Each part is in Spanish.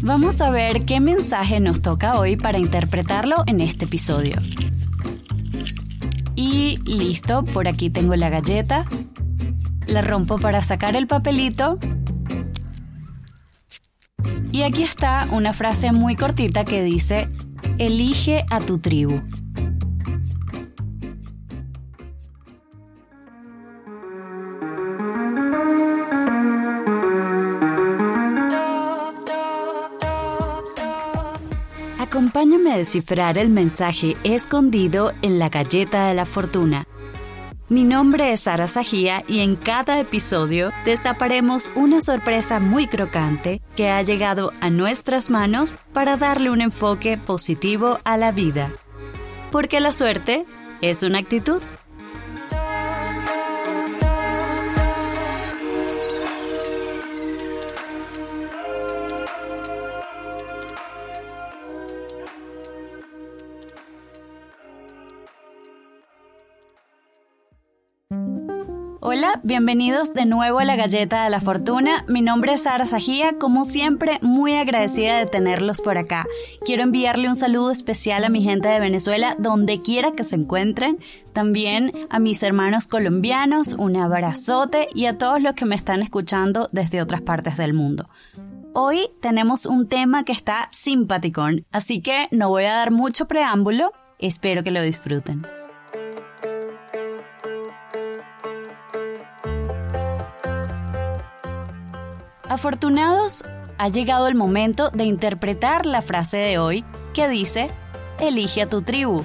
Vamos a ver qué mensaje nos toca hoy para interpretarlo en este episodio. Y listo, por aquí tengo la galleta. La rompo para sacar el papelito. Y aquí está una frase muy cortita que dice, elige a tu tribu. Acompáñame a descifrar el mensaje escondido en la galleta de la fortuna. Mi nombre es Sara Sajía y en cada episodio destaparemos una sorpresa muy crocante que ha llegado a nuestras manos para darle un enfoque positivo a la vida. Porque la suerte es una actitud. Bienvenidos de nuevo a la Galleta de la Fortuna. Mi nombre es Sara Sajía, como siempre muy agradecida de tenerlos por acá. Quiero enviarle un saludo especial a mi gente de Venezuela, donde quiera que se encuentren. También a mis hermanos colombianos, un abrazote y a todos los que me están escuchando desde otras partes del mundo. Hoy tenemos un tema que está simpaticón, así que no voy a dar mucho preámbulo, espero que lo disfruten. Afortunados, ha llegado el momento de interpretar la frase de hoy que dice, elige a tu tribu.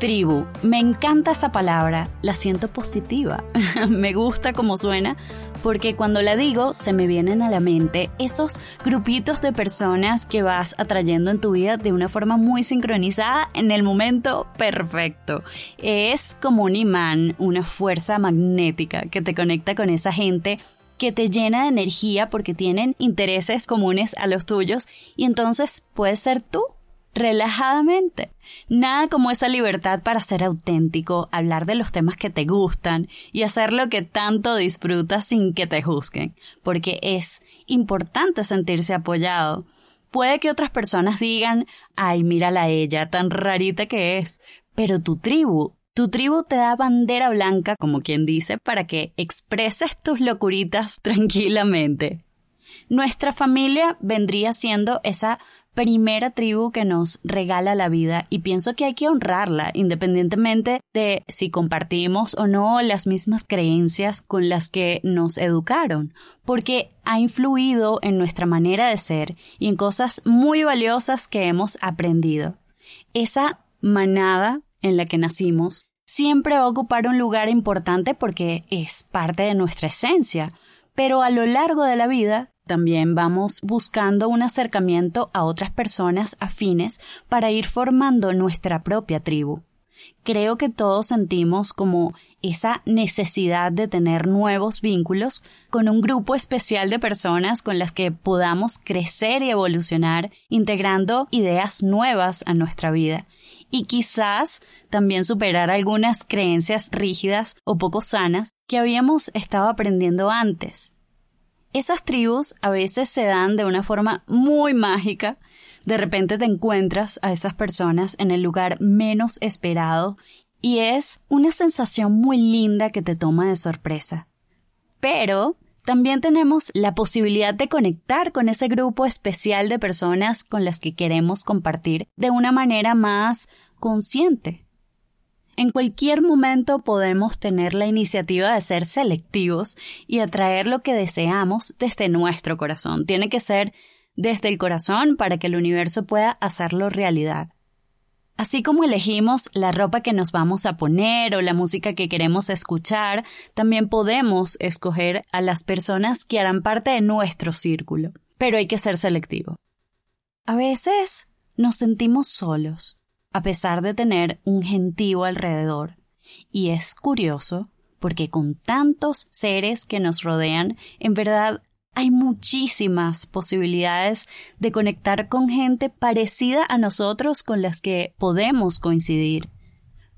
Tribu, me encanta esa palabra, la siento positiva, me gusta como suena, porque cuando la digo se me vienen a la mente esos grupitos de personas que vas atrayendo en tu vida de una forma muy sincronizada en el momento perfecto. Es como un imán, una fuerza magnética que te conecta con esa gente que te llena de energía porque tienen intereses comunes a los tuyos y entonces puedes ser tú relajadamente. Nada como esa libertad para ser auténtico, hablar de los temas que te gustan y hacer lo que tanto disfrutas sin que te juzguen, porque es importante sentirse apoyado. Puede que otras personas digan, ay, mírala a ella, tan rarita que es, pero tu tribu, tu tribu te da bandera blanca, como quien dice, para que expreses tus locuritas tranquilamente. Nuestra familia vendría siendo esa primera tribu que nos regala la vida y pienso que hay que honrarla independientemente de si compartimos o no las mismas creencias con las que nos educaron, porque ha influido en nuestra manera de ser y en cosas muy valiosas que hemos aprendido. Esa manada en la que nacimos siempre va a ocupar un lugar importante porque es parte de nuestra esencia, pero a lo largo de la vida también vamos buscando un acercamiento a otras personas afines para ir formando nuestra propia tribu. Creo que todos sentimos como esa necesidad de tener nuevos vínculos con un grupo especial de personas con las que podamos crecer y evolucionar, integrando ideas nuevas a nuestra vida y quizás también superar algunas creencias rígidas o poco sanas que habíamos estado aprendiendo antes. Esas tribus a veces se dan de una forma muy mágica. De repente te encuentras a esas personas en el lugar menos esperado y es una sensación muy linda que te toma de sorpresa. Pero también tenemos la posibilidad de conectar con ese grupo especial de personas con las que queremos compartir de una manera más consciente. En cualquier momento podemos tener la iniciativa de ser selectivos y atraer lo que deseamos desde nuestro corazón. Tiene que ser desde el corazón para que el universo pueda hacerlo realidad. Así como elegimos la ropa que nos vamos a poner o la música que queremos escuchar, también podemos escoger a las personas que harán parte de nuestro círculo. Pero hay que ser selectivo. A veces nos sentimos solos a pesar de tener un gentío alrededor. Y es curioso porque con tantos seres que nos rodean, en verdad hay muchísimas posibilidades de conectar con gente parecida a nosotros con las que podemos coincidir.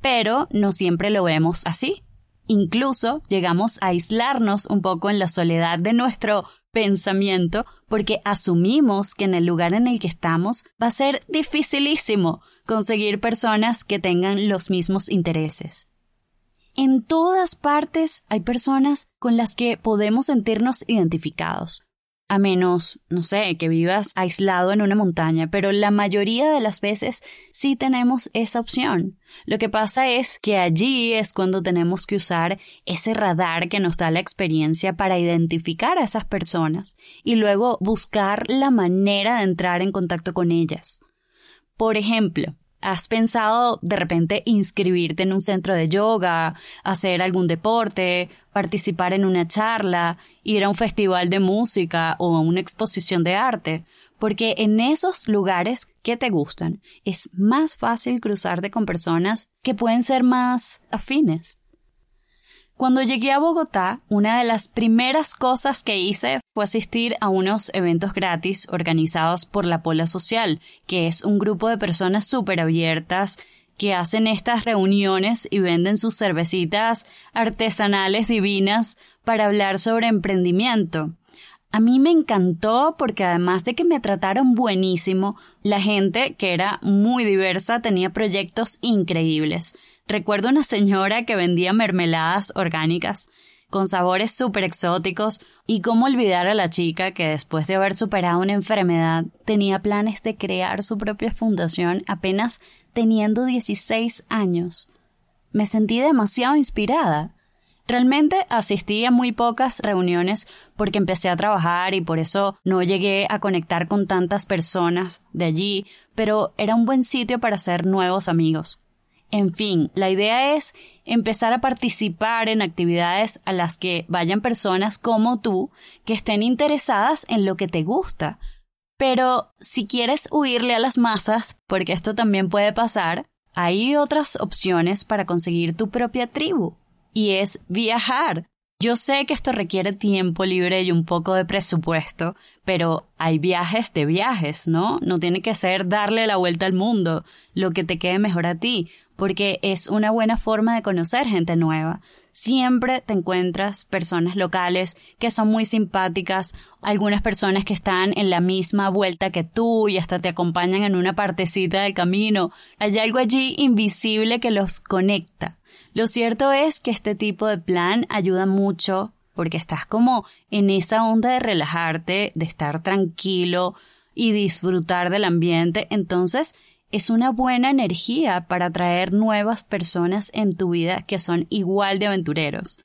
Pero no siempre lo vemos así. Incluso llegamos a aislarnos un poco en la soledad de nuestro pensamiento porque asumimos que en el lugar en el que estamos va a ser dificilísimo conseguir personas que tengan los mismos intereses. En todas partes hay personas con las que podemos sentirnos identificados a menos, no sé, que vivas aislado en una montaña, pero la mayoría de las veces sí tenemos esa opción. Lo que pasa es que allí es cuando tenemos que usar ese radar que nos da la experiencia para identificar a esas personas y luego buscar la manera de entrar en contacto con ellas. Por ejemplo, ¿Has pensado de repente inscribirte en un centro de yoga, hacer algún deporte, participar en una charla, ir a un festival de música o a una exposición de arte? Porque en esos lugares que te gustan es más fácil cruzarte con personas que pueden ser más afines. Cuando llegué a Bogotá, una de las primeras cosas que hice fue asistir a unos eventos gratis organizados por la Pola Social, que es un grupo de personas súper abiertas que hacen estas reuniones y venden sus cervecitas artesanales divinas para hablar sobre emprendimiento. A mí me encantó porque además de que me trataron buenísimo, la gente, que era muy diversa, tenía proyectos increíbles. Recuerdo una señora que vendía mermeladas orgánicas con sabores súper exóticos y cómo olvidar a la chica que después de haber superado una enfermedad tenía planes de crear su propia fundación apenas teniendo 16 años. Me sentí demasiado inspirada. Realmente asistí a muy pocas reuniones porque empecé a trabajar y por eso no llegué a conectar con tantas personas de allí, pero era un buen sitio para hacer nuevos amigos. En fin, la idea es empezar a participar en actividades a las que vayan personas como tú que estén interesadas en lo que te gusta. Pero si quieres huirle a las masas, porque esto también puede pasar, hay otras opciones para conseguir tu propia tribu, y es viajar. Yo sé que esto requiere tiempo libre y un poco de presupuesto, pero hay viajes de viajes, ¿no? No tiene que ser darle la vuelta al mundo, lo que te quede mejor a ti, porque es una buena forma de conocer gente nueva. Siempre te encuentras personas locales que son muy simpáticas, algunas personas que están en la misma vuelta que tú y hasta te acompañan en una partecita del camino. Hay algo allí invisible que los conecta. Lo cierto es que este tipo de plan ayuda mucho porque estás como en esa onda de relajarte, de estar tranquilo y disfrutar del ambiente, entonces es una buena energía para atraer nuevas personas en tu vida que son igual de aventureros.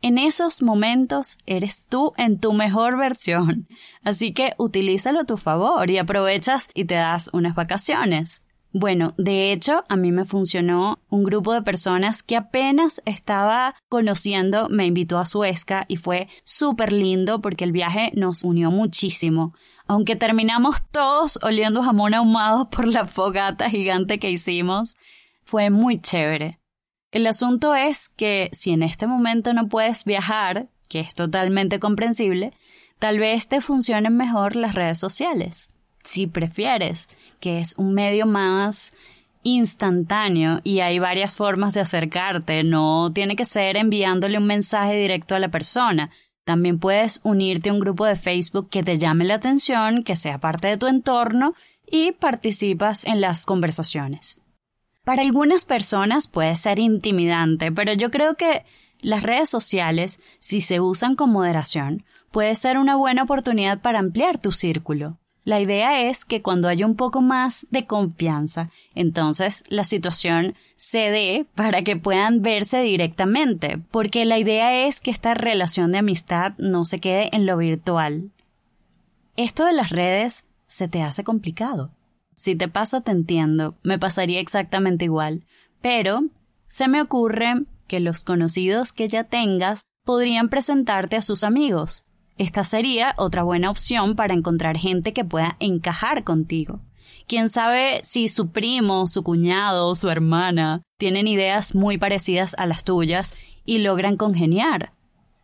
En esos momentos eres tú en tu mejor versión, así que utilízalo a tu favor y aprovechas y te das unas vacaciones. Bueno, de hecho, a mí me funcionó un grupo de personas que apenas estaba conociendo, me invitó a Suezca y fue súper lindo porque el viaje nos unió muchísimo. Aunque terminamos todos oliendo jamón ahumado por la fogata gigante que hicimos, fue muy chévere. El asunto es que si en este momento no puedes viajar, que es totalmente comprensible, tal vez te funcionen mejor las redes sociales si prefieres, que es un medio más instantáneo y hay varias formas de acercarte, no tiene que ser enviándole un mensaje directo a la persona. También puedes unirte a un grupo de Facebook que te llame la atención, que sea parte de tu entorno y participas en las conversaciones. Para algunas personas puede ser intimidante, pero yo creo que las redes sociales, si se usan con moderación, puede ser una buena oportunidad para ampliar tu círculo. La idea es que cuando haya un poco más de confianza, entonces la situación se dé para que puedan verse directamente, porque la idea es que esta relación de amistad no se quede en lo virtual. Esto de las redes se te hace complicado. Si te pasa, te entiendo, me pasaría exactamente igual, pero se me ocurre que los conocidos que ya tengas podrían presentarte a sus amigos, esta sería otra buena opción para encontrar gente que pueda encajar contigo. Quién sabe si su primo, su cuñado, su hermana tienen ideas muy parecidas a las tuyas y logran congeniar.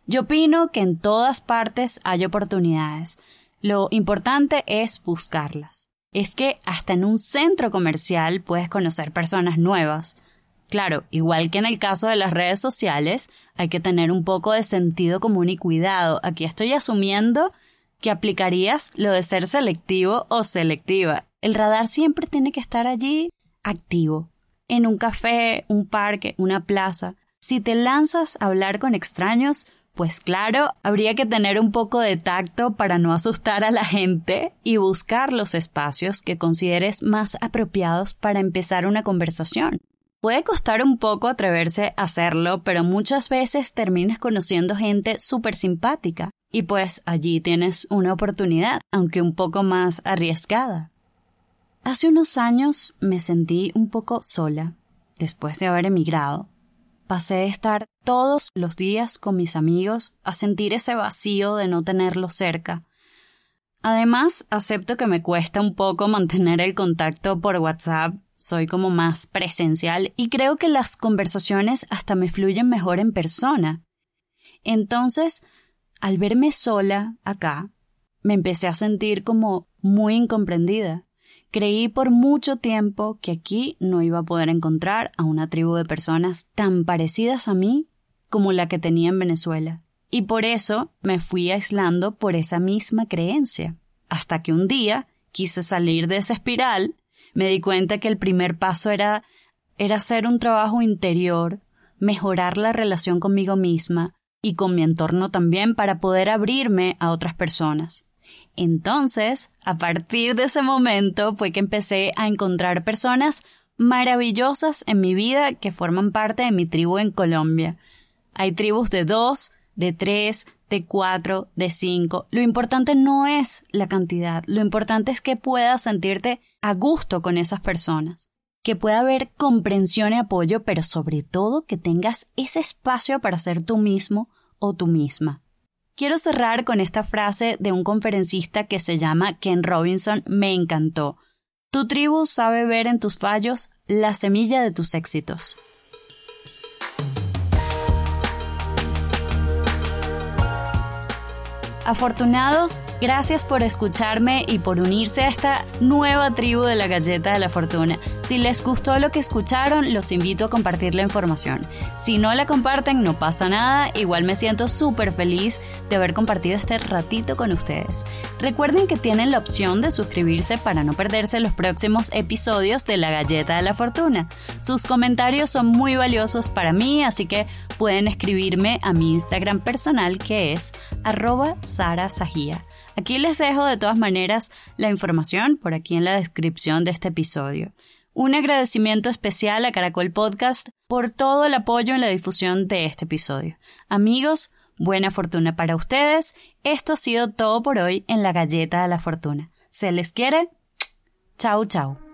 Yo opino que en todas partes hay oportunidades. Lo importante es buscarlas. Es que hasta en un centro comercial puedes conocer personas nuevas. Claro, igual que en el caso de las redes sociales, hay que tener un poco de sentido común y cuidado. Aquí estoy asumiendo que aplicarías lo de ser selectivo o selectiva. El radar siempre tiene que estar allí activo. En un café, un parque, una plaza. Si te lanzas a hablar con extraños, pues claro, habría que tener un poco de tacto para no asustar a la gente y buscar los espacios que consideres más apropiados para empezar una conversación. Puede costar un poco atreverse a hacerlo, pero muchas veces terminas conociendo gente súper simpática y pues allí tienes una oportunidad, aunque un poco más arriesgada. Hace unos años me sentí un poco sola, después de haber emigrado. Pasé de estar todos los días con mis amigos a sentir ese vacío de no tenerlos cerca. Además, acepto que me cuesta un poco mantener el contacto por WhatsApp soy como más presencial y creo que las conversaciones hasta me fluyen mejor en persona. Entonces, al verme sola acá, me empecé a sentir como muy incomprendida. Creí por mucho tiempo que aquí no iba a poder encontrar a una tribu de personas tan parecidas a mí como la que tenía en Venezuela. Y por eso me fui aislando por esa misma creencia. Hasta que un día quise salir de esa espiral me di cuenta que el primer paso era, era hacer un trabajo interior, mejorar la relación conmigo misma y con mi entorno también para poder abrirme a otras personas. Entonces, a partir de ese momento fue que empecé a encontrar personas maravillosas en mi vida que forman parte de mi tribu en Colombia. Hay tribus de dos, de tres, de cuatro, de cinco. Lo importante no es la cantidad, lo importante es que puedas sentirte a gusto con esas personas, que pueda haber comprensión y apoyo, pero sobre todo que tengas ese espacio para ser tú mismo o tú misma. Quiero cerrar con esta frase de un conferencista que se llama Ken Robinson, me encantó. Tu tribu sabe ver en tus fallos la semilla de tus éxitos. Afortunados, gracias por escucharme y por unirse a esta nueva tribu de la galleta de la fortuna. Si les gustó lo que escucharon, los invito a compartir la información. Si no la comparten, no pasa nada, igual me siento súper feliz de haber compartido este ratito con ustedes. Recuerden que tienen la opción de suscribirse para no perderse los próximos episodios de la galleta de la fortuna. Sus comentarios son muy valiosos para mí, así que pueden escribirme a mi Instagram personal que es arroba Sara Sajía. Aquí les dejo de todas maneras la información por aquí en la descripción de este episodio. Un agradecimiento especial a Caracol Podcast por todo el apoyo en la difusión de este episodio. Amigos, buena fortuna para ustedes. Esto ha sido todo por hoy en la galleta de la fortuna. ¿Se les quiere? Chau, chau.